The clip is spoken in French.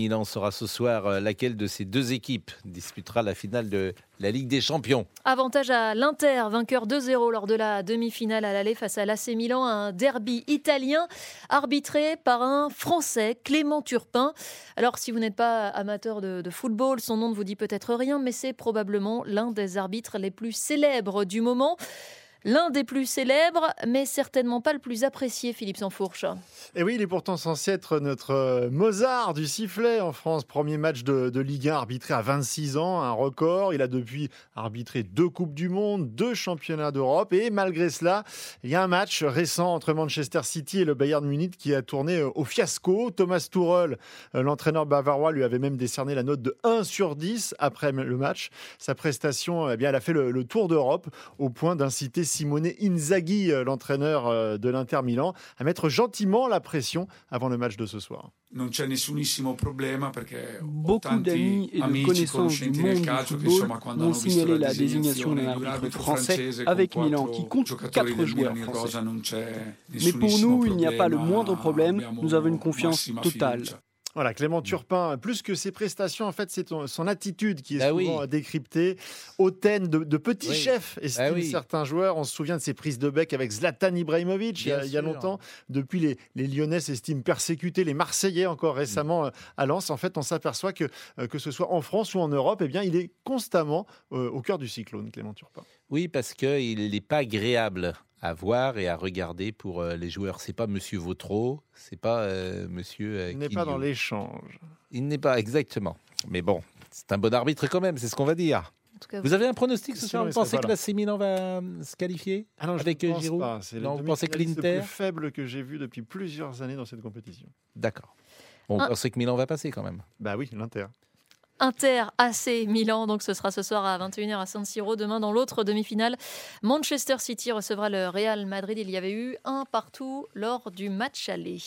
Milan saura ce soir euh, laquelle de ces deux équipes disputera la finale de la Ligue des Champions. Avantage à l'Inter, vainqueur 2-0 lors de la demi-finale à l'aller face à l'AC Milan, un derby italien arbitré par un Français, Clément Turpin. Alors si vous n'êtes pas amateur de, football, son nom ne vous dit peut-être rien, mais c'est probablement l'un des arbitres les plus célèbres du moment. L'un des plus célèbres, mais certainement pas le plus apprécié, Philippe Sansfourche. Et oui, il est pourtant censé être notre euh, Mozart du sifflet en France. Premier match de, de, Ligue 1 arbitré à 26 ans, un record. Il a depuis arbitré deux Coupes du Monde, deux Championnats d'Europe. Et malgré cela, il y a un match récent entre Manchester City et le Bayern Munich qui a tourné euh, au fiasco. Thomas Tuchel, euh, l'entraîneur bavarois, lui avait même décerné la note de 1 sur 10 après le match. Sa prestation, eh bien, elle a fait le tour d'Europe au point d'inciter Simone Inzaghi, euh, l'entraîneur euh, de l'Inter Milan, à mettre gentiment la pression avant le match de ce soir. Beaucoup d'amis et de connaissances du monde du football m'ont signalé la désignation d'un arbitre français avec Milan qui compte 4 joueurs français. Mais pour nous, il n'y a pas le moindre problème, nous avons une confiance totale. Voilà, Clément Turpin, plus que ses prestations, en fait, c'est son attitude qui est bah souvent oui. décryptée, hautaine de, de petit oui. chef, estiment bah oui. certains joueurs. On se souvient de ses prises de bec avec Zlatan Ibrahimovic il y, a, il y, a, longtemps. Depuis, les, les Lyonnais s'estiment persécutés, les Marseillais encore récemment mmh. à Lens. En fait, on s'aperçoit que, euh, que ce soit en France ou en Europe, eh bien, il est constamment euh, au cœur du cyclone, Clément Turpin. Oui, parce qu'il n'est pas agréable à voir et à regarder pour euh, les joueurs. C'est pas Monsieur Vautreau, c'est pas euh, Monsieur. Euh, il n'est pas dans l'échange. Il n'est pas exactement. Mais bon, c'est un bon arbitre quand même, c'est ce qu'on va dire. Cas, vous avez un pronostic ce soir Vous pensez que la Milan va se qualifier ah non, avec pense Giroud pas. C'est non, vous pensez que l'Inter le plus faible que j'ai vu depuis plusieurs années dans cette compétition. D'accord. Bon, vous pensez que Milan va passer quand même Bah oui, l'Inter. Inter AC Milan. Donc ce sera ce soir à 21h à San Siro. Demain dans l'autre demi-finale, Manchester City recevra le Real Madrid. Il y avait eu un partout lors du match aller.